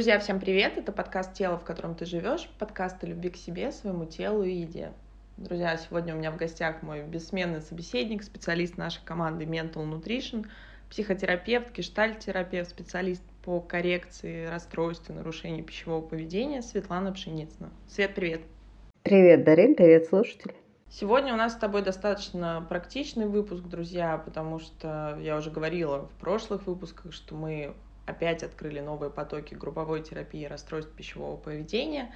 Друзья, всем привет! Это подкаст «Тело, в котором ты живешь», подкаст о любви к себе, своему телу и еде. Друзья, сегодня у меня в гостях мой бессменный собеседник, специалист нашей команды Mental Nutrition, психотерапевт, гештальт-терапевт, специалист по коррекции расстройств и нарушений пищевого поведения Светлана Пшеницына. Свет, привет! Привет, Дарин, привет, слушатели. Сегодня у нас с тобой достаточно практичный выпуск, друзья, потому что я уже говорила в прошлых выпусках, что мы опять открыли новые потоки групповой терапии расстройств пищевого поведения.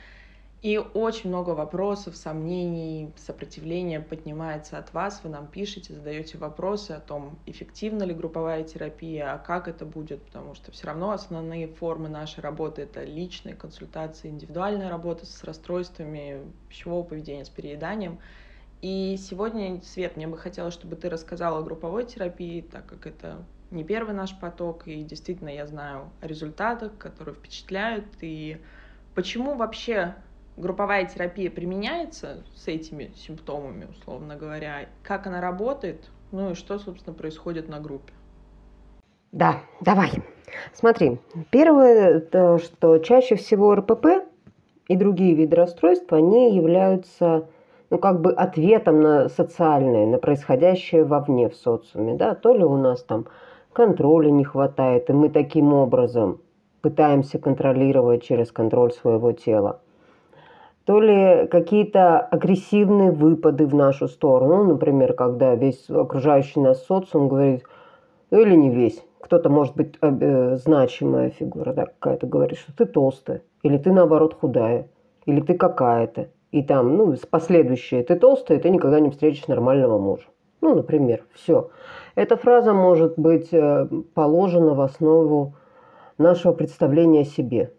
И очень много вопросов, сомнений, сопротивления поднимается от вас. Вы нам пишете, задаете вопросы о том, эффективна ли групповая терапия, а как это будет, потому что все равно основные формы нашей работы — это личные консультации, индивидуальная работа с расстройствами пищевого поведения, с перееданием. И сегодня, Свет, мне бы хотелось, чтобы ты рассказала о групповой терапии, так как это не первый наш поток, и действительно я знаю о результатах, которые впечатляют, и почему вообще групповая терапия применяется с этими симптомами, условно говоря, как она работает, ну и что, собственно, происходит на группе. Да, давай. Смотри, первое, то, что чаще всего РПП и другие виды расстройств, они являются ну, как бы ответом на социальное, на происходящее вовне в социуме, да, то ли у нас там контроля не хватает, и мы таким образом пытаемся контролировать через контроль своего тела. То ли какие-то агрессивные выпады в нашу сторону, например, когда весь окружающий нас социум говорит, ну или не весь, кто-то может быть э, значимая фигура, да, какая-то говорит, что ты толстая, или ты наоборот худая, или ты какая-то. И там, ну, последующее, ты толстая, ты никогда не встретишь нормального мужа. Ну, например, все. Эта фраза может быть э, положена в основу нашего представления о себе.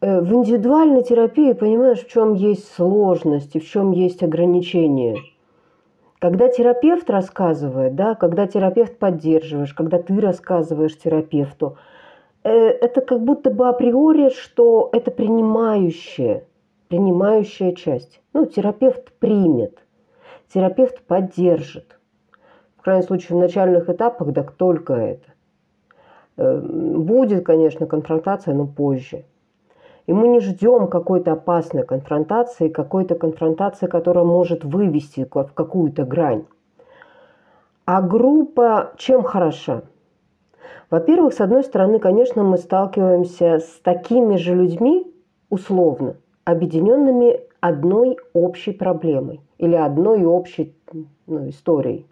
Э, в индивидуальной терапии понимаешь, в чем есть сложность и в чем есть ограничения. Когда терапевт рассказывает, да, когда терапевт поддерживаешь, когда ты рассказываешь терапевту, э, это как будто бы априори, что это принимающая, принимающая часть. Ну, терапевт примет, терапевт поддержит в крайнем случае, в начальных этапах, да только это. Э, будет, конечно, конфронтация, но позже. И мы не ждем какой-то опасной конфронтации, какой-то конфронтации, которая может вывести в какую-то грань. А группа чем хороша? Во-первых, с одной стороны, конечно, мы сталкиваемся с такими же людьми, условно, объединенными одной общей проблемой или одной общей ну, историей.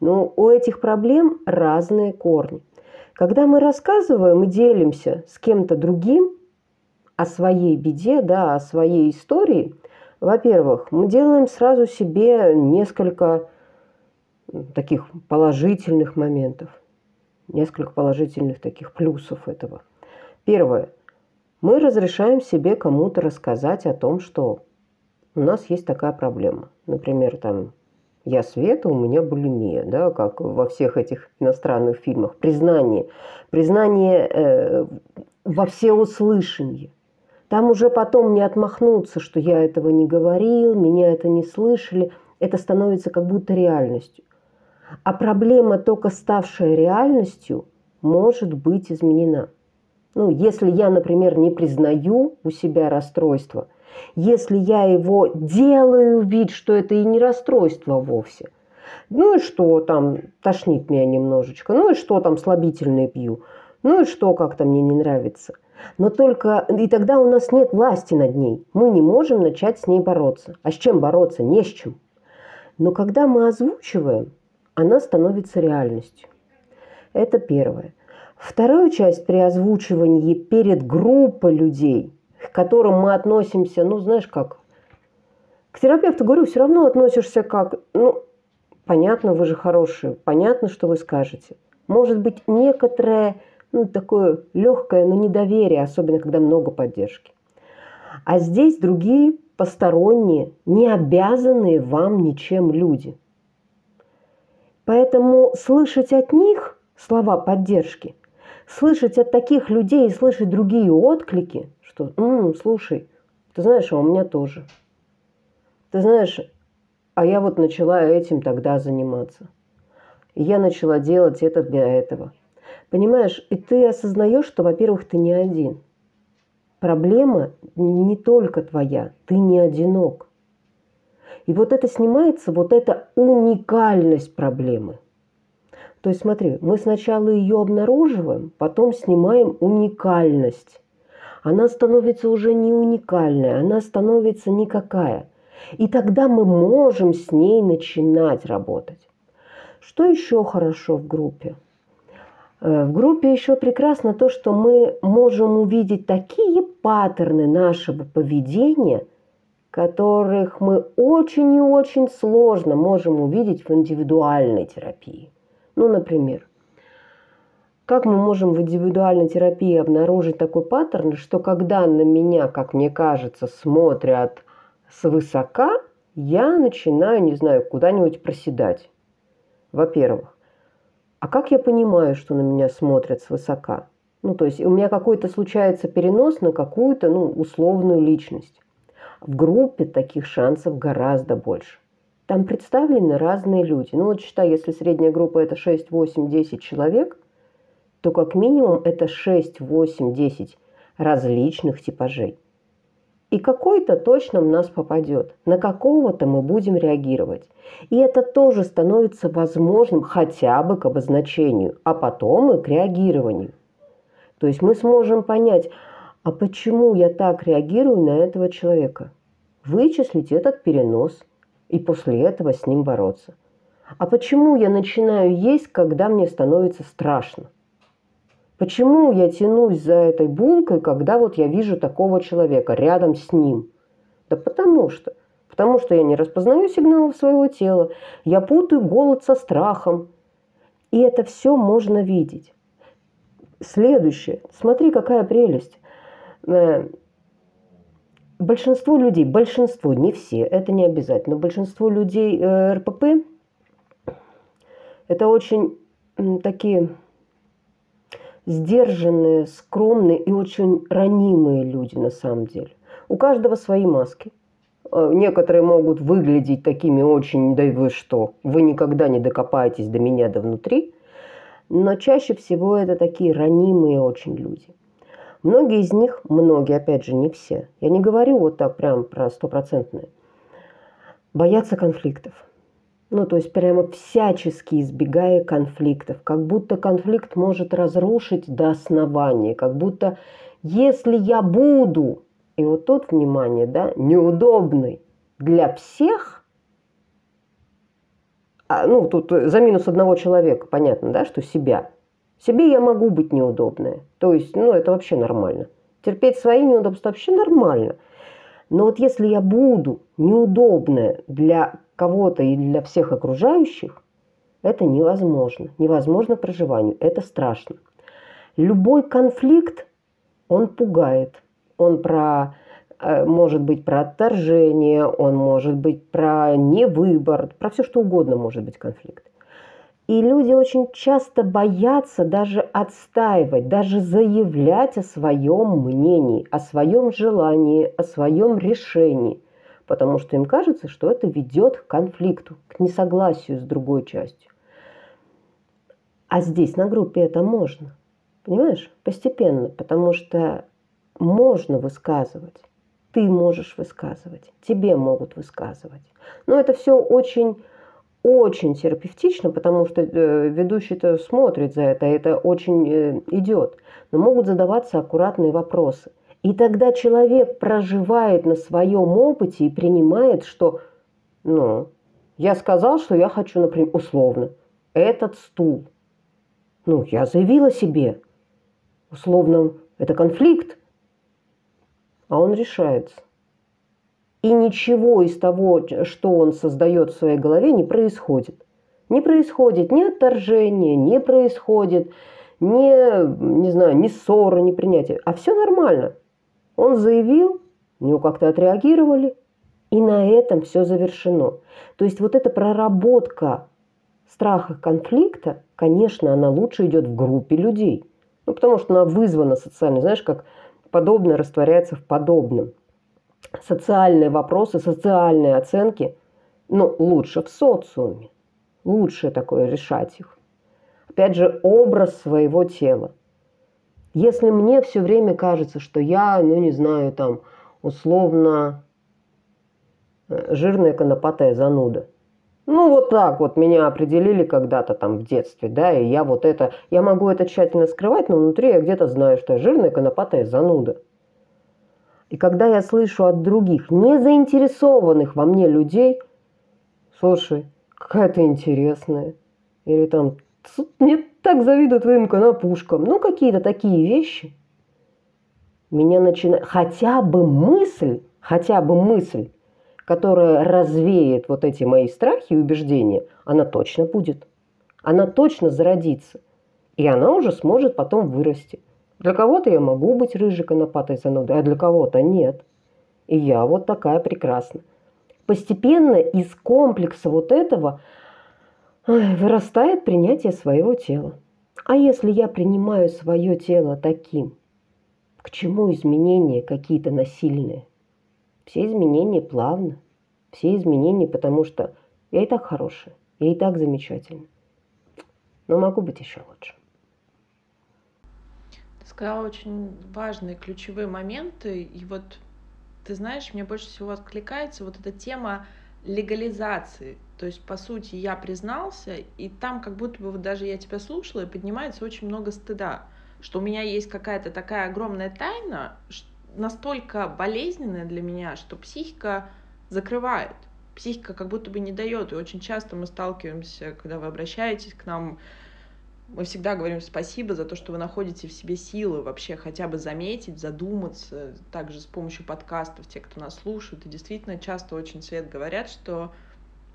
Но у этих проблем разные корни. Когда мы рассказываем и делимся с кем-то другим о своей беде, да, о своей истории, во-первых, мы делаем сразу себе несколько таких положительных моментов, несколько положительных таких плюсов этого. Первое. Мы разрешаем себе кому-то рассказать о том, что у нас есть такая проблема. Например, там я Света, у меня булимия, да, как во всех этих иностранных фильмах. Признание. Признание э, во всеуслышание. Там уже потом не отмахнуться, что я этого не говорил, меня это не слышали. Это становится как будто реальностью. А проблема, только ставшая реальностью, может быть изменена. Ну, если я, например, не признаю у себя расстройство, если я его делаю вид, что это и не расстройство вовсе. Ну и что там, тошнит меня немножечко, ну и что там, слабительные пью, ну и что как-то мне не нравится. Но только и тогда у нас нет власти над ней. Мы не можем начать с ней бороться. А с чем бороться? Не с чем. Но когда мы озвучиваем, она становится реальностью. Это первое. Вторую часть при озвучивании перед группой людей к которым мы относимся, ну, знаешь как, к терапевту, говорю, все равно относишься как, ну, понятно, вы же хорошие, понятно, что вы скажете. Может быть, некоторое, ну, такое легкое, но недоверие, особенно когда много поддержки. А здесь другие посторонние, не обязанные вам ничем люди. Поэтому слышать от них слова поддержки, слышать от таких людей и слышать другие отклики, что «М, слушай, ты знаешь, а у меня тоже. Ты знаешь, а я вот начала этим тогда заниматься. Я начала делать это для этого. Понимаешь, и ты осознаешь, что, во-первых, ты не один. Проблема не только твоя, ты не одинок. И вот это снимается, вот эта уникальность проблемы. То есть смотри, мы сначала ее обнаруживаем, потом снимаем уникальность. Она становится уже не уникальная, она становится никакая. И тогда мы можем с ней начинать работать. Что еще хорошо в группе? Э, в группе еще прекрасно то, что мы можем увидеть такие паттерны нашего поведения, которых мы очень и очень сложно можем увидеть в индивидуальной терапии. Ну, например, как мы можем в индивидуальной терапии обнаружить такой паттерн, что когда на меня, как мне кажется, смотрят свысока, я начинаю, не знаю, куда-нибудь проседать. Во-первых. А как я понимаю, что на меня смотрят свысока? Ну, то есть у меня какой-то случается перенос на какую-то, ну, условную личность. В группе таких шансов гораздо больше. Там представлены разные люди. Ну вот считай, если средняя группа это 6, 8, 10 человек, то как минимум это 6, 8, 10 различных типажей. И какой-то точно в нас попадет. На какого-то мы будем реагировать. И это тоже становится возможным хотя бы к обозначению, а потом и к реагированию. То есть мы сможем понять, а почему я так реагирую на этого человека? Вычислить этот перенос и после этого с ним бороться. А почему я начинаю есть, когда мне становится страшно? Почему я тянусь за этой булкой, когда вот я вижу такого человека рядом с ним? Да потому что. Потому что я не распознаю сигналов своего тела, я путаю голод со страхом. И это все можно видеть. Следующее. Смотри, какая прелесть. Э, большинство людей, большинство, не все, это не обязательно, большинство людей э, РПП это очень такие сдержанные, скромные и очень ранимые люди на самом деле. У каждого свои маски. Э, некоторые могут выглядеть такими очень, да и вы что, вы никогда не докопаетесь до меня, до внутри. Но чаще всего это такие ранимые очень люди. Многие из них, многие, опять же, не все, я не говорю вот так прям про стопроцентные, боятся конфликтов – ну, то есть прямо всячески избегая конфликтов, как будто конфликт может разрушить до основания, как будто если я буду, и вот тут внимание, да, неудобный для всех, а, ну, тут за минус одного человека, понятно, да, что себя. Себе я могу быть неудобная. То есть, ну, это вообще нормально. Терпеть свои неудобства вообще нормально. Но вот если я буду неудобная для кого-то и для всех окружающих, это невозможно. Невозможно проживанию. Это страшно. Любой конфликт, он пугает. Он про, э, может быть про отторжение, он может быть про невыбор, про все что угодно может быть конфликт. И люди очень часто боятся даже отстаивать, даже заявлять о своем мнении, о своем желании, о своем решении потому что им кажется, что это ведет к конфликту, к несогласию с другой частью. А здесь на группе это можно. Понимаешь? Постепенно, потому что можно высказывать. Ты можешь высказывать, тебе могут высказывать. Но это все очень очень терапевтично, потому что э, ведущий-то смотрит за это, это очень э, идет. Но могут задаваться аккуратные вопросы – и тогда человек проживает на своем опыте и принимает, что, ну, я сказал, что я хочу, например, условно, этот стул. Ну, я заявила себе. Условно, это конфликт. А он решается. И ничего из того, что он создает в своей голове, не происходит. Не происходит ни отторжения, не происходит ни, не знаю, ни ссоры, ни принятия. А все нормально. Он заявил, на него как-то отреагировали, и на этом все завершено. То есть вот эта проработка страха конфликта, конечно, она лучше идет в группе людей. Ну, потому что она вызвана социально. Знаешь, как подобное растворяется в подобном. Социальные вопросы, социальные оценки, ну, лучше в социуме. Лучше такое решать их. Опять же, образ своего тела. Если мне все время кажется, что я, ну не знаю, там, условно, э, жирная конопатая зануда. Ну, вот так вот меня определили когда-то там в детстве, да, и я вот это, я могу это тщательно скрывать, но внутри я где-то знаю, что я жирная конопатая зануда. И когда я слышу от других, не заинтересованных во мне людей, слушай, какая ты интересная, или там, мне так завидую твоим конопушкам, ну, какие-то такие вещи, меня начинает, хотя бы мысль, хотя бы мысль, которая развеет вот эти мои страхи и убеждения, она точно будет. Она точно зародится. И она уже сможет потом вырасти. Для кого-то я могу быть рыжей конопатой занудой, а для кого-то нет. И я вот такая прекрасная. Постепенно из комплекса вот этого вырастает принятие своего тела. А если я принимаю свое тело таким, к чему изменения какие-то насильные? Все изменения плавно. Все изменения, потому что я и так хорошая, я и так замечательна. Но могу быть еще лучше. Сказала очень важные ключевые моменты. И вот, ты знаешь, мне больше всего откликается вот эта тема легализации. То есть, по сути, я признался, и там как будто бы вот даже я тебя слушала, и поднимается очень много стыда, что у меня есть какая-то такая огромная тайна, настолько болезненная для меня, что психика закрывает. Психика как будто бы не дает. И очень часто мы сталкиваемся, когда вы обращаетесь к нам, мы всегда говорим спасибо за то, что вы находите в себе силы вообще хотя бы заметить, задуматься, также с помощью подкастов, те, кто нас слушают. И действительно часто очень свет говорят, что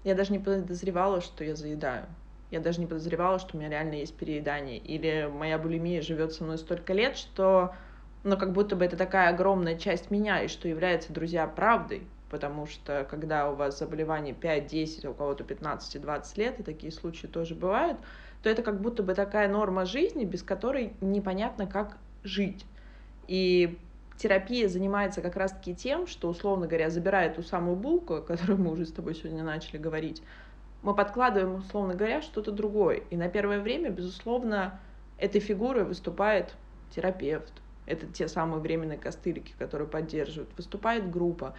я даже не подозревала, что я заедаю. Я даже не подозревала, что у меня реально есть переедание. Или моя булимия живет со мной столько лет, что но как будто бы это такая огромная часть меня, и что является, друзья, правдой, потому что когда у вас заболевание 5-10, а у кого-то 15-20 лет, и такие случаи тоже бывают, то это как будто бы такая норма жизни, без которой непонятно, как жить. И терапия занимается как раз-таки тем, что, условно говоря, забирая ту самую булку, о которой мы уже с тобой сегодня начали говорить, мы подкладываем, условно говоря, что-то другое. И на первое время, безусловно, этой фигурой выступает терапевт, это те самые временные костылики, которые поддерживают, выступает группа.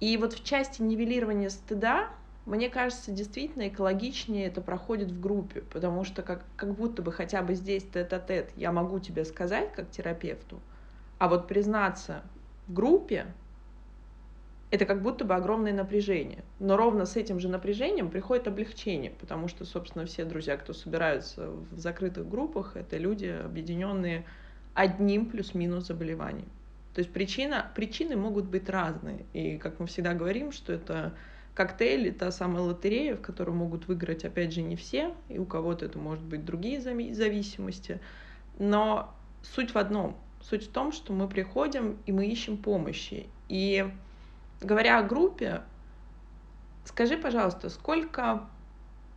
И вот в части нивелирования стыда, мне кажется, действительно экологичнее это проходит в группе, потому что как, как будто бы хотя бы здесь тет-а-тет я могу тебе сказать как терапевту, а вот признаться в группе, это как будто бы огромное напряжение. Но ровно с этим же напряжением приходит облегчение, потому что, собственно, все друзья, кто собираются в закрытых группах, это люди, объединенные одним плюс-минус заболеванием. То есть причина, причины могут быть разные. И как мы всегда говорим, что это коктейль, та самая лотерея, в которую могут выиграть, опять же, не все, и у кого-то это может быть другие зависимости. Но суть в одном. Суть в том, что мы приходим и мы ищем помощи. И говоря о группе, скажи, пожалуйста, сколько,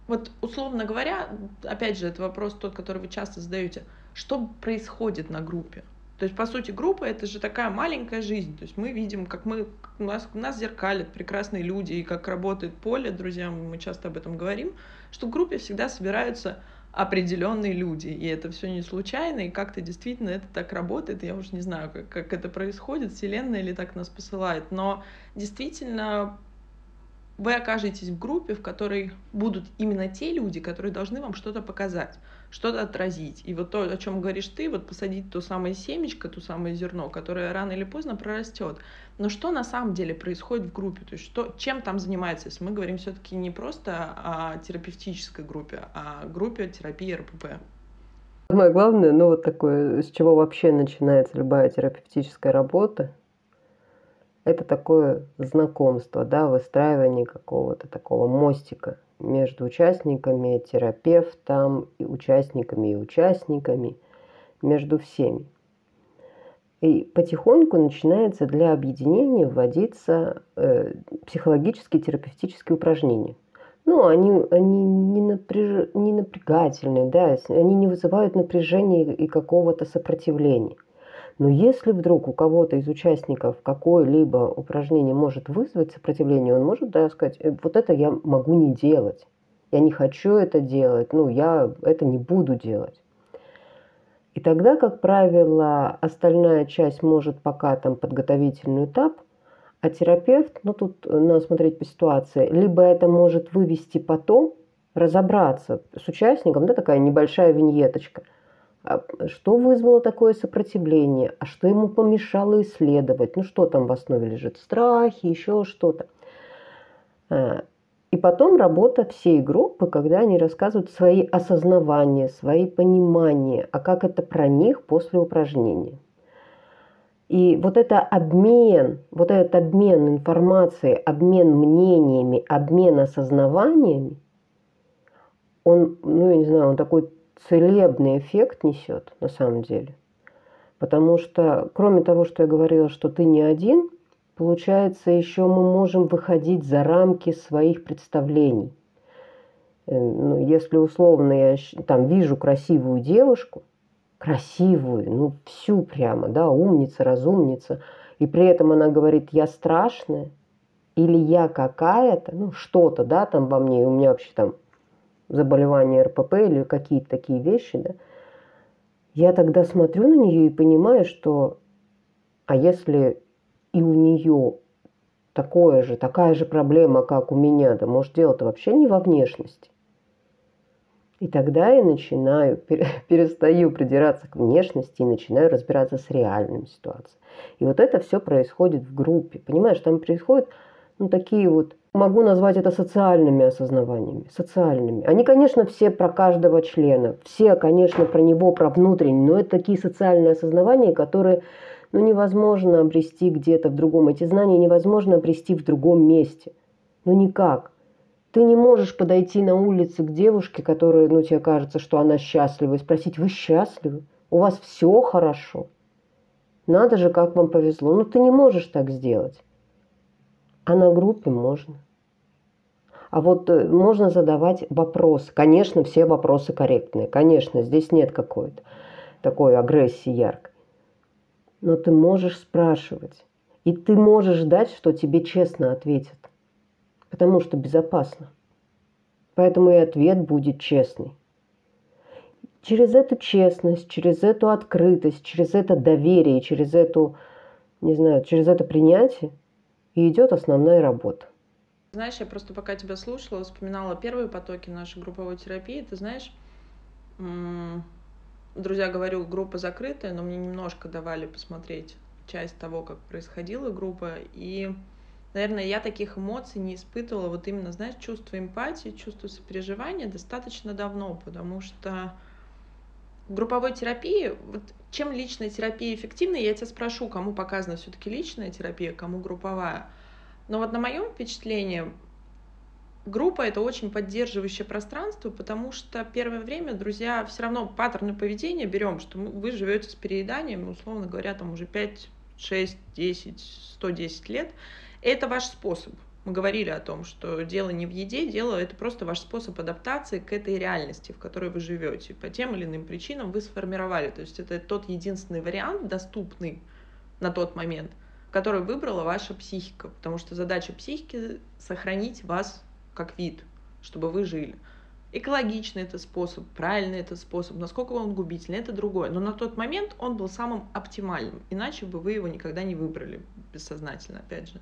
вот условно говоря, опять же, это вопрос тот, который вы часто задаете – что происходит на группе. То есть, по сути, группа — это же такая маленькая жизнь. То есть мы видим, как мы, у нас, у нас зеркалят прекрасные люди, и как работает поле, друзья, мы часто об этом говорим, что в группе всегда собираются определенные люди, и это все не случайно, и как-то действительно это так работает, я уже не знаю, как, как это происходит, вселенная или так нас посылает, но действительно вы окажетесь в группе, в которой будут именно те люди, которые должны вам что-то показать что-то отразить. И вот то, о чем говоришь ты, вот посадить то самое семечко, то самое зерно, которое рано или поздно прорастет. Но что на самом деле происходит в группе? То есть что, чем там занимается, если мы говорим все-таки не просто о терапевтической группе, а о группе терапии РПП? Самое главное, ну вот такое, с чего вообще начинается любая терапевтическая работа, это такое знакомство, да, выстраивание какого-то такого мостика между участниками, терапевтом, и участниками и участниками, между всеми. И потихоньку начинается для объединения вводиться э, психологические терапевтические упражнения. Ну, они, они не, напряж... не напрягательные, да, они не вызывают напряжения и какого-то сопротивления. Но если вдруг у кого-то из участников какое-либо упражнение может вызвать сопротивление, он может да, сказать, «Э, вот это я могу не делать. я не хочу это делать, ну, я это не буду делать. И тогда, как правило, остальная часть может пока там подготовительный этап, а терапевт, ну тут надо смотреть по ситуации, либо это может вывести потом, разобраться с участником, да, такая небольшая виньеточка, что вызвало такое сопротивление, а что ему помешало исследовать, ну что там в основе лежит, страхи, еще что-то. А, и потом работа всей группы, когда они рассказывают свои осознавания, свои понимания, а как это про них после упражнения. И вот это обмен, вот этот обмен информацией, обмен мнениями, обмен осознаваниями, он, ну, я не знаю, он такой целебный эффект несет на самом деле. Потому что, кроме того, что я говорила, что ты не один, получается, еще мы можем выходить за рамки своих представлений. Э, ну, если условно я там вижу красивую девушку, красивую, ну всю прямо, да, умница, разумница, и при этом она говорит, я страшная, или я какая-то, ну что-то, да, там во мне, у меня вообще там заболевание РПП или какие-то такие вещи, да, я тогда смотрю на нее и понимаю, что а если и у нее такое же, такая же проблема, как у меня, да может дело-то вообще не во внешности. И тогда я начинаю, перестаю придираться к внешности и начинаю разбираться с реальными ситуациями. И вот это все происходит в группе. Понимаешь, там происходят ну, такие вот, могу назвать это социальными осознаваниями, социальными. Они, конечно, все про каждого члена, все, конечно, про него, про внутренний, но это такие социальные осознавания, которые ну, невозможно обрести где-то в другом. Эти знания невозможно обрести в другом месте. Ну, никак. Ты не можешь подойти на улице к девушке, которая, ну, тебе кажется, что она счастлива, и спросить, вы счастливы? У вас все хорошо? Надо же, как вам повезло. Ну, ты не можешь так сделать. А на группе можно. А вот э, можно задавать вопросы. Конечно, все вопросы корректные. Конечно, здесь нет какой-то такой агрессии яркой. Но ты можешь спрашивать. И ты можешь ждать, что тебе честно ответят. Потому что безопасно. Поэтому и ответ будет честный. Через эту честность, через эту открытость, через это доверие, через эту, не знаю, через это принятие – и идет основная работа. Знаешь, я просто пока тебя слушала, вспоминала первые потоки нашей групповой терапии. Ты знаешь, друзья, говорю, группа закрытая, но мне немножко давали посмотреть часть того, как происходила группа. И, наверное, я таких эмоций не испытывала, вот именно, знаешь, чувство эмпатии, чувство сопереживания достаточно давно, потому что в групповой терапии, вот чем личная терапия эффективна, я тебя спрошу, кому показана все-таки личная терапия, кому групповая. Но вот на моем впечатлении группа это очень поддерживающее пространство, потому что первое время, друзья, все равно паттерны поведения берем, что вы живете с перееданием, условно говоря, там уже 5, 6, 10, 110 лет. Это ваш способ. Мы говорили о том, что дело не в еде, дело это просто ваш способ адаптации к этой реальности, в которой вы живете. По тем или иным причинам вы сформировали. То есть это тот единственный вариант, доступный на тот момент, который выбрала ваша психика. Потому что задача психики — сохранить вас как вид, чтобы вы жили. Экологичный это способ, правильный это способ, насколько он губительный, это другое. Но на тот момент он был самым оптимальным, иначе бы вы его никогда не выбрали, бессознательно, опять же.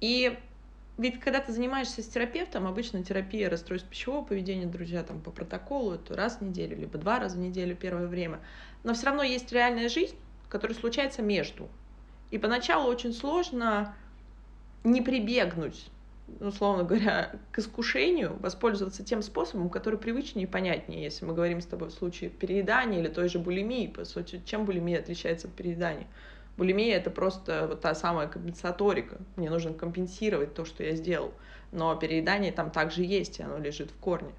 И ведь когда ты занимаешься с терапевтом, обычно терапия расстройств пищевого поведения, друзья, там по протоколу, это раз в неделю, либо два раза в неделю первое время. Но все равно есть реальная жизнь, которая случается между. И поначалу очень сложно не прибегнуть, условно говоря, к искушению, воспользоваться тем способом, который привычнее и понятнее, если мы говорим с тобой в случае переедания или той же булимии. По сути, чем булимия отличается от переедания? Булимия — это просто вот та самая компенсаторика. Мне нужно компенсировать то, что я сделал. Но переедание там также есть, и оно лежит в корне.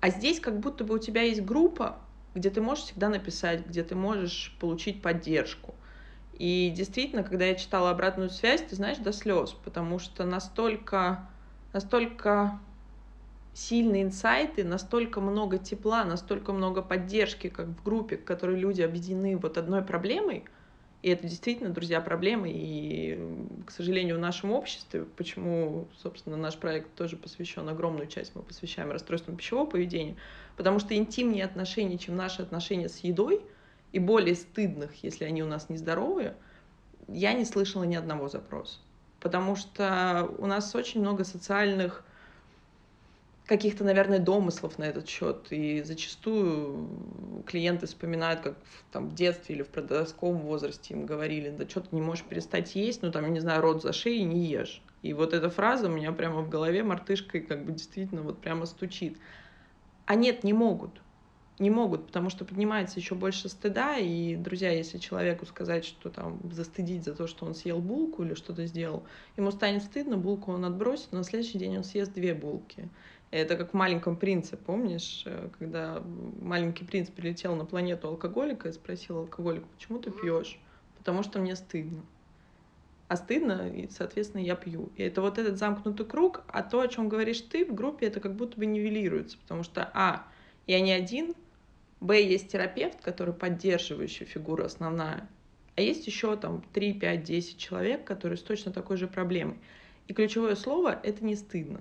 А здесь как будто бы у тебя есть группа, где ты можешь всегда написать, где ты можешь получить поддержку. И действительно, когда я читала обратную связь, ты знаешь, до слез, потому что настолько, настолько сильные инсайты, настолько много тепла, настолько много поддержки, как в группе, в которой люди объединены вот одной проблемой — И это действительно, друзья, проблема. И, к сожалению, в нашем обществе, почему, собственно, наш проект тоже посвящен, огромную часть мы посвящаем расстройствам пищевого поведения, потому что интимнее отношения, чем наши отношения с едой, и более стыдных, если они у нас нездоровые, я не слышала ни одного запроса. Потому что у нас очень много социальных каких-то, наверное, домыслов на этот счет. И зачастую клиенты вспоминают, как в, там, в детстве или в подростковом возрасте им говорили, да что ты не можешь перестать есть, ну там, я не знаю, рот за шеей не ешь. И вот эта фраза у меня прямо в голове мартышкой как бы действительно вот прямо стучит. А нет, не могут. Не могут, потому что поднимается еще больше стыда, и, друзья, если человеку сказать, что там застыдить за то, что он съел булку или что-то сделал, ему станет стыдно, булку он отбросит, но на следующий день он съест две булки. Это как в «Маленьком принце», помнишь, э, когда маленький принц прилетел на планету алкоголика и спросил алкоголика, почему ты пьешь? Потому что мне стыдно. А стыдно, и, соответственно, я пью. И это вот этот замкнутый круг, а то, о чем говоришь ты в группе, это как будто бы нивелируется, потому что, а, я не один, б, есть терапевт, который поддерживающая фигура основная, а есть еще там 3, 5, 10 человек, которые с точно такой же проблемой. И ключевое слово — это не стыдно.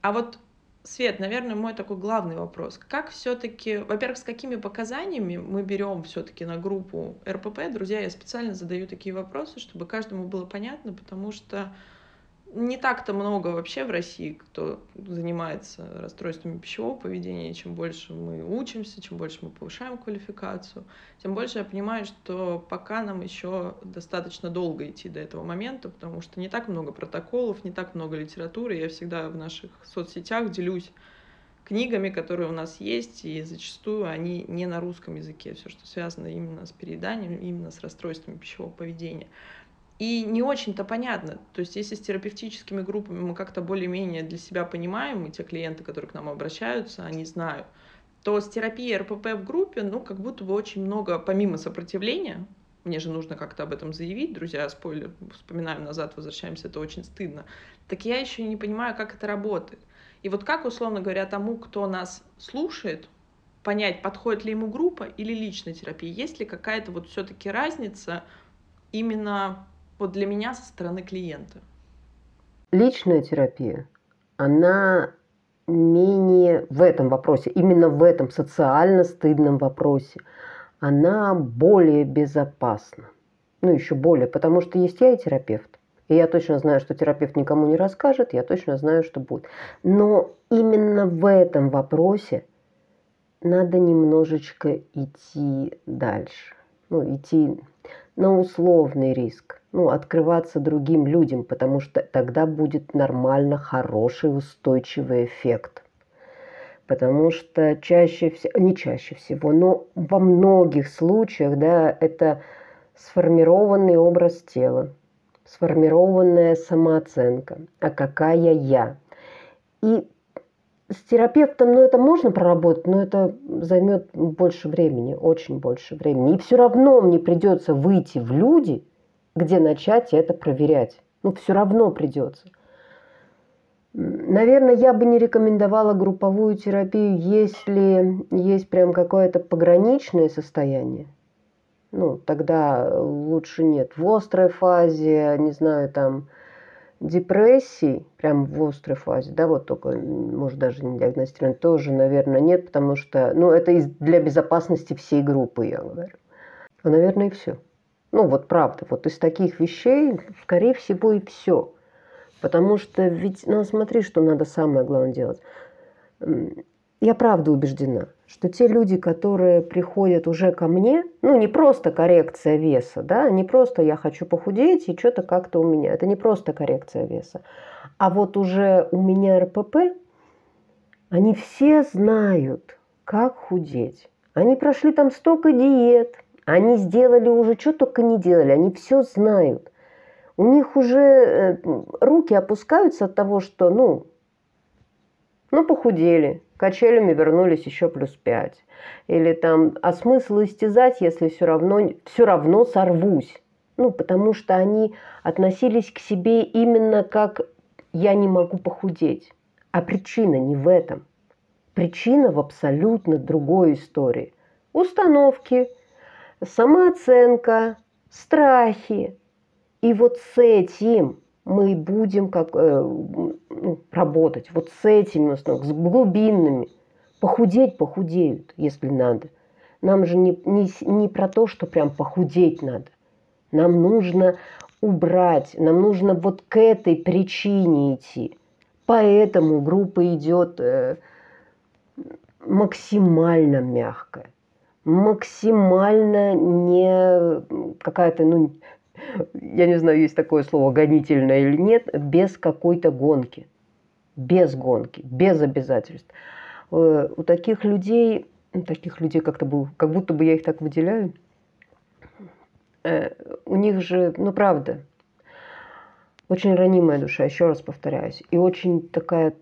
А вот Свет, наверное, мой такой главный вопрос. Как все-таки, во-первых, с какими показаниями мы берем все-таки на группу РПП? Друзья, я специально задаю такие вопросы, чтобы каждому было понятно, потому что не так-то много вообще в России, кто занимается расстройствами пищевого поведения. Чем больше мы учимся, чем больше мы повышаем квалификацию, тем больше я понимаю, что пока нам еще достаточно долго идти до этого момента, потому что не так много протоколов, не так много литературы. Я всегда в наших соцсетях делюсь книгами, которые у нас есть, и зачастую они не на русском языке, все, что связано именно с перееданием, именно с расстройствами пищевого поведения. И не очень-то понятно. То есть если с терапевтическими группами мы как-то более-менее для себя понимаем, и те клиенты, которые к нам обращаются, они знают, то с терапией РПП в группе, ну, как будто бы очень много, помимо сопротивления, мне же нужно как-то об этом заявить, друзья, спойлер, вспоминаем назад, возвращаемся, это очень стыдно, так я еще не понимаю, как это работает. И вот как, условно говоря, тому, кто нас слушает, понять, подходит ли ему группа или личная терапия, есть ли какая-то вот все-таки разница именно вот для меня со стороны клиента? Личная терапия, она менее в этом вопросе, именно в этом социально стыдном вопросе, она более безопасна. Ну, еще более, потому что есть я и терапевт. И я точно знаю, что терапевт никому не расскажет, я точно знаю, что будет. Но именно в этом вопросе надо немножечко идти дальше. Ну, идти на условный риск ну, открываться другим людям, потому что тогда будет нормально хороший устойчивый эффект. Потому что чаще всего, не чаще всего, но во многих случаях, да, это сформированный образ тела, сформированная самооценка, а какая я. И с терапевтом, ну, это можно проработать, но это займет больше времени, очень больше времени. И все равно мне придется выйти в люди – где начать это проверять. Ну, все равно придется. Наверное, я бы не рекомендовала групповую терапию, если есть прям какое-то пограничное состояние. Ну, тогда лучше нет. В острой фазе, не знаю, там, депрессии, прям в острой фазе, да, вот только, может, даже не диагностирован, тоже, наверное, нет, потому что, ну, это для безопасности всей группы, я говорю. А, наверное, и все. Ну вот правда, вот из таких вещей, скорее всего, и все. Потому что ведь, ну смотри, что надо самое главное делать. Я правда убеждена, что те люди, которые приходят уже ко мне, ну не просто коррекция веса, да, не просто я хочу похудеть и что-то как-то у меня, это не просто коррекция веса, а вот уже у меня РПП, они все знают, как худеть. Они прошли там столько диет, они сделали уже, что только не делали, они все знают. У них уже э, руки опускаются от того, что, ну, ну, похудели, качелями вернулись еще плюс пять. Или там, а смысл истязать, если все равно, все равно сорвусь? Ну, потому что они относились к себе именно как «я не могу похудеть». А причина не в этом. Причина в абсолютно другой истории. Установки, самооценка, страхи. И вот с этим мы будем как, э, ну, работать. Вот с этими, с глубинными. Похудеть похудеют, если надо. Нам же не, не, не про то, что прям похудеть надо. Нам нужно убрать, нам нужно вот к этой причине идти. Поэтому группа идет э, максимально мягкая, максимально не какая-то, ну, я не знаю, есть такое слово гонительное или нет, без какой-то гонки. Без гонки, без обязательств. Э, у таких людей, ну, таких людей как-то был, как будто бы я их так выделяю, э, у них же, ну правда, очень ранимая душа, еще раз повторяюсь, и очень такая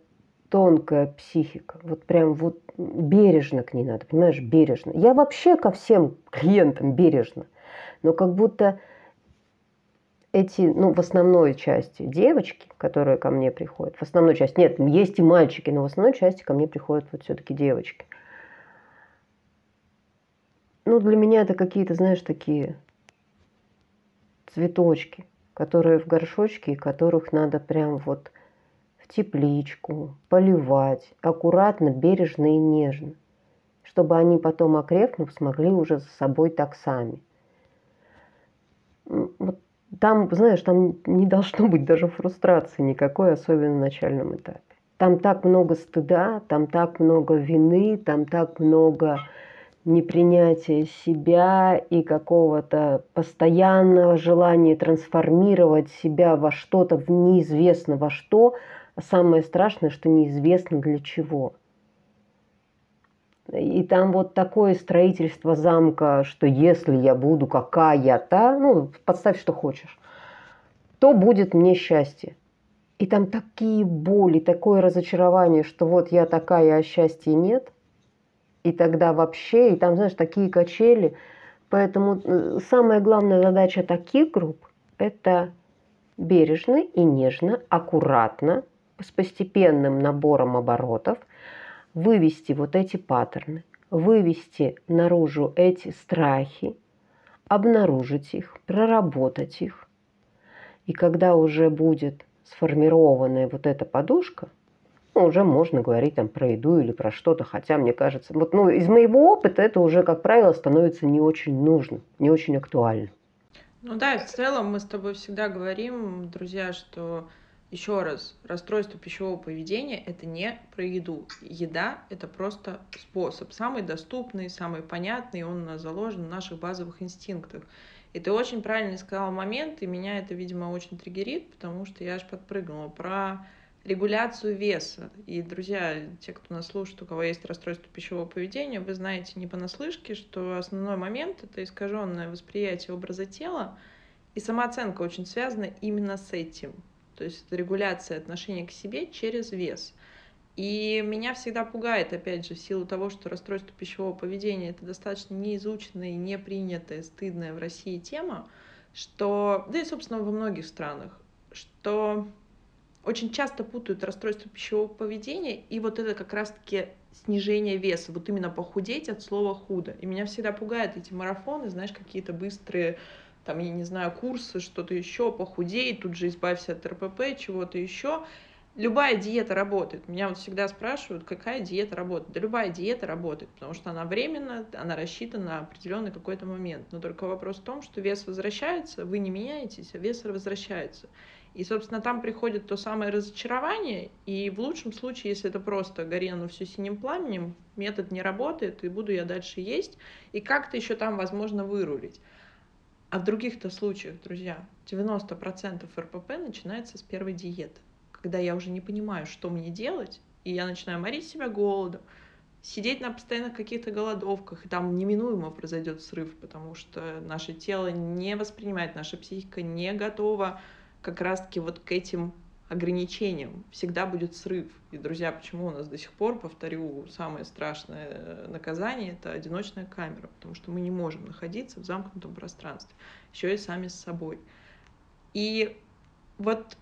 тонкая психика. Вот прям вот бережно к ней надо, понимаешь, бережно. Я вообще ко всем клиентам бережно, но как будто эти, ну, в основной части девочки, которые ко мне приходят, в основной части, нет, есть и мальчики, но в основной части ко мне приходят вот все-таки девочки. Ну, для меня это какие-то, знаешь, такие цветочки, которые в горшочке, и которых надо прям вот в тепличку, поливать, аккуратно, бережно и нежно, чтобы они потом, окрепнув, смогли уже за собой так сами. Вот там, знаешь, там не должно быть даже фрустрации никакой, особенно на начальном этапе. Там так много стыда, там так много вины, там так много непринятия себя и какого-то постоянного желания трансформировать себя во что-то, в неизвестно во что, а самое страшное, что неизвестно для чего – и там вот такое строительство замка, что если я буду какая-то, ну, подставь, что хочешь, то будет мне счастье. И там такие боли, такое разочарование, что вот я такая, а счастья нет. И тогда вообще, и там, знаешь, такие качели. Поэтому э, самая главная задача таких групп – это бережно и нежно, аккуратно, с постепенным набором оборотов – вывести вот эти паттерны, вывести наружу эти страхи, обнаружить их, проработать их. И когда уже будет сформированная вот эта подушка, ну, уже можно говорить там про еду или про что-то, хотя мне кажется, вот ну, из моего опыта это уже, как правило, становится не очень нужно, не очень актуально. Ну да, в целом мы с тобой всегда говорим, друзья, что еще раз, расстройство пищевого поведения – это не про еду. Еда – это просто способ, самый доступный, самый понятный, он у нас заложен в наших базовых инстинктах. И ты очень правильно сказал момент, и меня это, видимо, очень триггерит, потому что я аж подпрыгнула про регуляцию веса. И, друзья, те, кто нас слушает, у кого есть расстройство пищевого поведения, вы знаете не понаслышке, что основной момент — это искаженное восприятие образа тела, и самооценка очень связана именно с этим. То есть это регуляция отношения к себе через вес. И меня всегда пугает, опять же, в силу того, что расстройство пищевого поведения это достаточно неизученная и непринятая, стыдная в России тема, что, да и, собственно, во многих странах, что очень часто путают расстройство пищевого поведения и вот это как раз-таки снижение веса, вот именно похудеть от слова худо. И меня всегда пугают эти марафоны, знаешь, какие-то быстрые там, я не знаю, курсы, что-то еще, похудей, тут же избавься от РПП, чего-то еще. Любая диета работает. Меня вот всегда спрашивают, какая диета работает. Да любая диета работает, потому что она временно, она рассчитана на определенный какой-то момент. Но только вопрос в том, что вес возвращается, вы не меняетесь, а вес возвращается. И, собственно, там приходит то самое разочарование, и в лучшем случае, если это просто гори все синим пламенем, метод не работает, и буду я дальше есть, и как-то еще там возможно вырулить. А в других-то случаях, друзья, 90% РПП начинается с первой диеты, когда я уже не понимаю, что мне делать, и я начинаю морить себя голодом, сидеть на постоянных каких-то голодовках, и там неминуемо произойдет срыв, потому что наше тело не воспринимает, наша психика не готова как раз-таки вот к этим ограничением. Всегда будет срыв. И, друзья, почему у нас до сих пор, повторю, самое страшное наказание — это одиночная камера, потому что мы не можем находиться в замкнутом пространстве, еще и сами с собой. И вот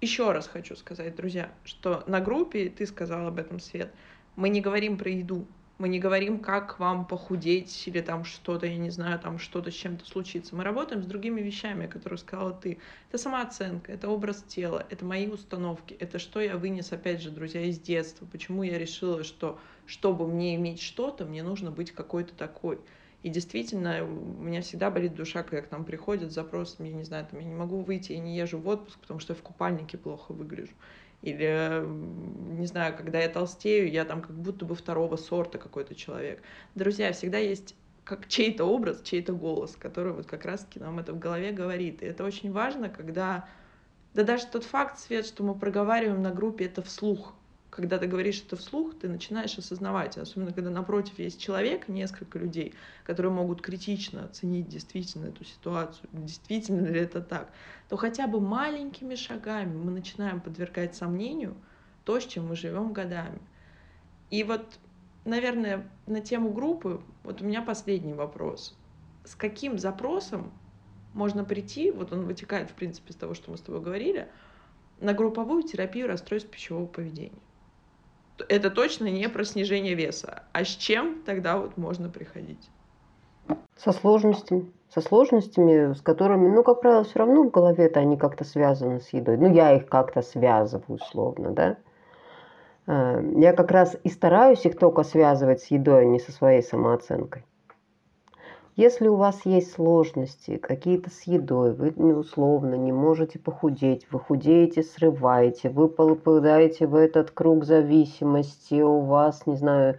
еще раз хочу сказать, друзья, что на группе, ты сказал об этом, Свет, мы не говорим про еду, Мы не говорим, как вам похудеть или там что-то, я не знаю, там что-то с чем-то случится. Мы работаем с другими вещами, которые сказала ты. Это самооценка, это образ тела, это мои установки, это что я вынес, опять же, друзья, из детства. Почему я решила, что чтобы мне иметь что-то, мне нужно быть какой-то такой. И действительно, у меня всегда болит душа, когда к нам приходят запросы, я не знаю, там, я не могу выйти, я не езжу в отпуск, потому что я в купальнике плохо выгляжу. Или, не знаю, когда я толстею, я там как будто бы второго сорта какой-то человек. Друзья, всегда есть как чей-то образ, чей-то голос, который вот как раз-таки нам это в голове говорит. И это очень важно, когда... Да даже тот факт, Свет, что мы проговариваем на группе это вслух, когда ты говоришь это вслух, ты начинаешь осознавать, особенно когда напротив есть человек, несколько людей, которые могут критично оценить действительно эту ситуацию, действительно ли это так, то хотя бы маленькими шагами мы начинаем подвергать сомнению то, с чем мы живем годами. И вот, наверное, на тему группы, вот у меня последний вопрос. С каким запросом можно прийти, вот он вытекает, в принципе, из того, что мы с тобой говорили, на групповую терапию расстройств пищевого поведения? Это точно не про снижение веса. А с чем тогда вот можно приходить? Со сложностями. Со сложностями, с которыми, ну, как правило, все равно в голове-то они как-то связаны с едой. Ну, я их как-то связываю, условно, да. Э, я как раз и стараюсь их только связывать с едой, а не со своей самооценкой. Если у вас есть сложности какие-то с едой, вы условно не можете похудеть, вы худеете, срываете, вы попадаете в этот круг зависимости, у вас, не знаю,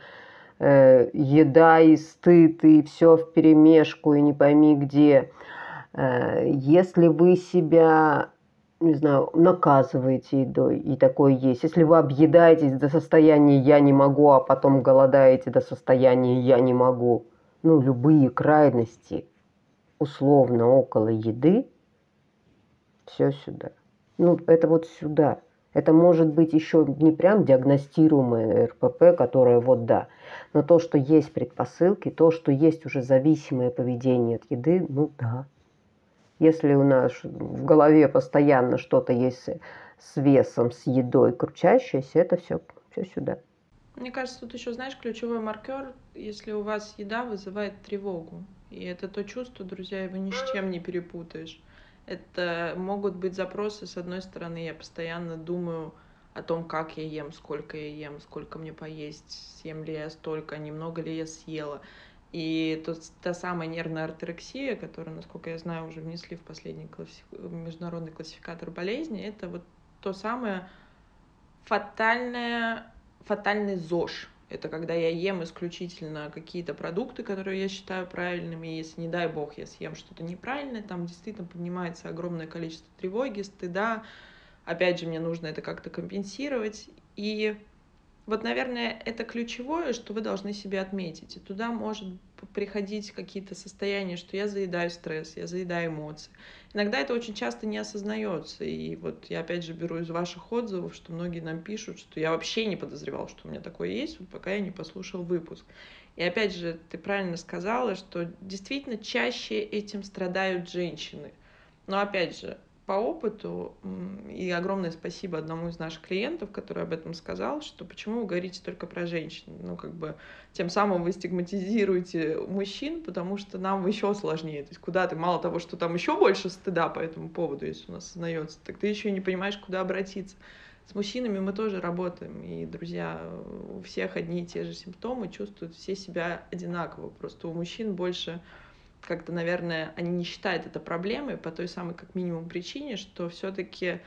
э, еда и стыд, и все в перемешку, и не пойми где. Э, если вы себя не знаю, наказываете едой, и такое есть. Если вы объедаетесь до состояния «я не могу», а потом голодаете до состояния «я не могу», ну, любые крайности условно около еды, все сюда. Ну, это вот сюда. Это может быть еще не прям диагностируемое РПП, которое вот да, но то, что есть предпосылки, то, что есть уже зависимое поведение от еды, ну да. Если у нас в голове постоянно что-то есть с весом, с едой кручащееся, это все, все сюда. Мне кажется, тут еще, знаешь, ключевой маркер, если у вас еда вызывает тревогу. И это то чувство, друзья, его ни с чем не перепутаешь. Это могут быть запросы, с одной стороны, я постоянно думаю о том, как я ем, сколько я ем, сколько мне поесть, съем ли я столько, немного ли я съела. И то, та самая нервная орторексия, которую, насколько я знаю, уже внесли в последний класси... международный классификатор болезни, это вот то самое фатальное фатальный ЗОЖ. Это когда я ем исключительно какие-то продукты, которые я считаю правильными, если, не дай бог, я съем что-то неправильное, там действительно поднимается огромное количество тревоги, стыда. Опять же, мне нужно это как-то компенсировать. И вот, наверное, это ключевое, что вы должны себе отметить. И туда может приходить какие-то состояния, что я заедаю стресс, я заедаю эмоции. Иногда это очень часто не осознается. И вот я опять же беру из ваших отзывов, что многие нам пишут, что я вообще не подозревал, что у меня такое есть, вот пока я не послушал выпуск. И опять же, ты правильно сказала, что действительно чаще этим страдают женщины. Но опять же, по опыту, и огромное спасибо одному из наших клиентов, который об этом сказал, что почему вы говорите только про женщин. Ну, как бы, тем самым вы стигматизируете мужчин, потому что нам еще сложнее. То есть, куда ты, мало того, что там еще больше стыда по этому поводу, если у нас сознается, так ты еще не понимаешь, куда обратиться. С мужчинами мы тоже работаем, и, друзья, у всех одни и те же симптомы, чувствуют все себя одинаково. Просто у мужчин больше как-то, наверное, они не считают это проблемой по той самой, как минимум, причине, что все-таки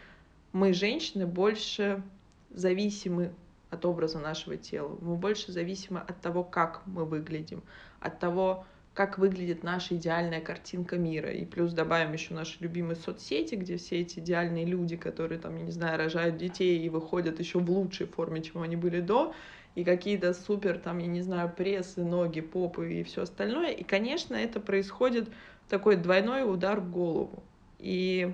мы, женщины, больше зависимы от образа нашего тела. Мы больше зависимы от того, как мы выглядим, от того, как выглядит наша идеальная картинка мира. И плюс добавим еще наши любимые соцсети, где все эти идеальные люди, которые там, я не знаю, рожают детей и выходят еще в лучшей форме, чем они были до, и какие-то супер, там, я не знаю, прессы, ноги, попы и все остальное. И, конечно, это происходит такой двойной удар в голову. И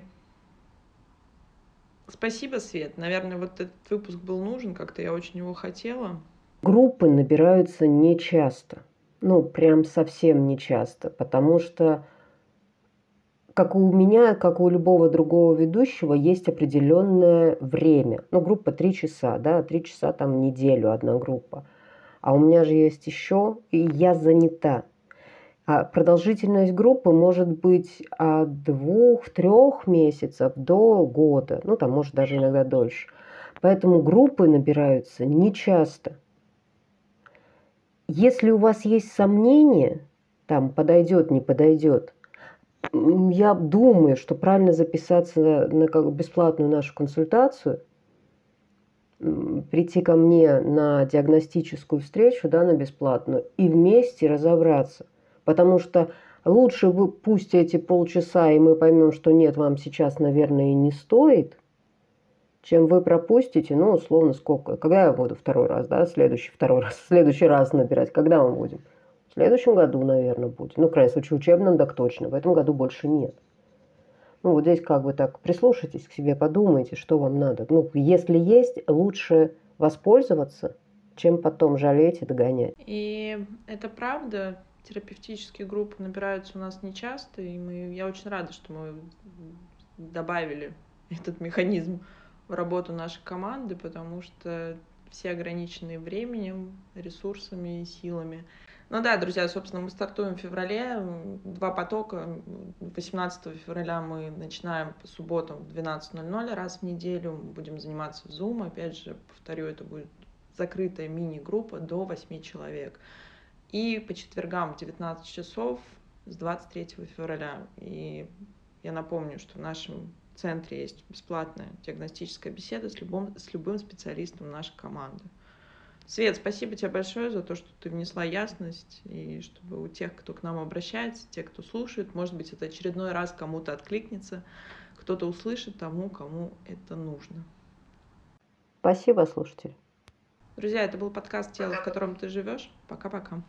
спасибо, Свет. Наверное, вот этот выпуск был нужен, как-то я очень его хотела. Группы набираются нечасто. Ну, прям совсем нечасто, потому что как у меня, как у любого другого ведущего, есть определенное время. Ну, группа три часа, да, три часа там неделю одна группа. а у меня же есть еще, и я занята. А продолжительность группы может быть от двух-трех месяцев до года, ну там может даже иногда дольше. Поэтому группы набираются нечасто. Если у вас есть сомнения, там подойдет, не подойдет, я думаю, что правильно записаться на бесплатную нашу консультацию, прийти ко мне на диагностическую встречу, да, на бесплатную, и вместе разобраться. Потому что лучше вы пусть эти полчаса, и мы поймем, что нет, вам сейчас, наверное, и не стоит, чем вы пропустите, ну, условно, сколько. Когда я буду второй раз, да, следующий, второй раз, следующий раз набирать, когда мы будем? В следующем году, наверное, будет. Ну, в крайнем случае, учебном, так точно. В этом году больше нет. Ну, вот здесь как бы так прислушайтесь к себе, подумайте, что вам надо. Ну, если есть, лучше воспользоваться, чем потом жалеть и догонять. И это правда, терапевтические группы набираются у нас нечасто, и мы, я очень рада, что мы добавили этот механизм в работу нашей команды, потому что все ограничены временем, ресурсами и силами. Ну да, друзья, собственно, мы стартуем в феврале, два потока. 18 февраля мы начинаем по субботам в 12.00 раз в неделю, будем заниматься в Zoom. Опять же, повторю, это будет закрытая мини-группа до 8 человек. И по четвергам в 19 часов с 23 февраля. И я напомню, что в нашем центре есть бесплатная диагностическая беседа с любым, с любым специалистом нашей команды. Свет, спасибо тебе большое за то, что ты внесла ясность, и чтобы у тех, кто к нам обращается, те, кто слушает, может быть, это очередной раз кому-то откликнется, кто-то услышит тому, кому это нужно. Спасибо, слушатели. Друзья, это был подкаст «Тело, в котором ты живешь». Пока-пока.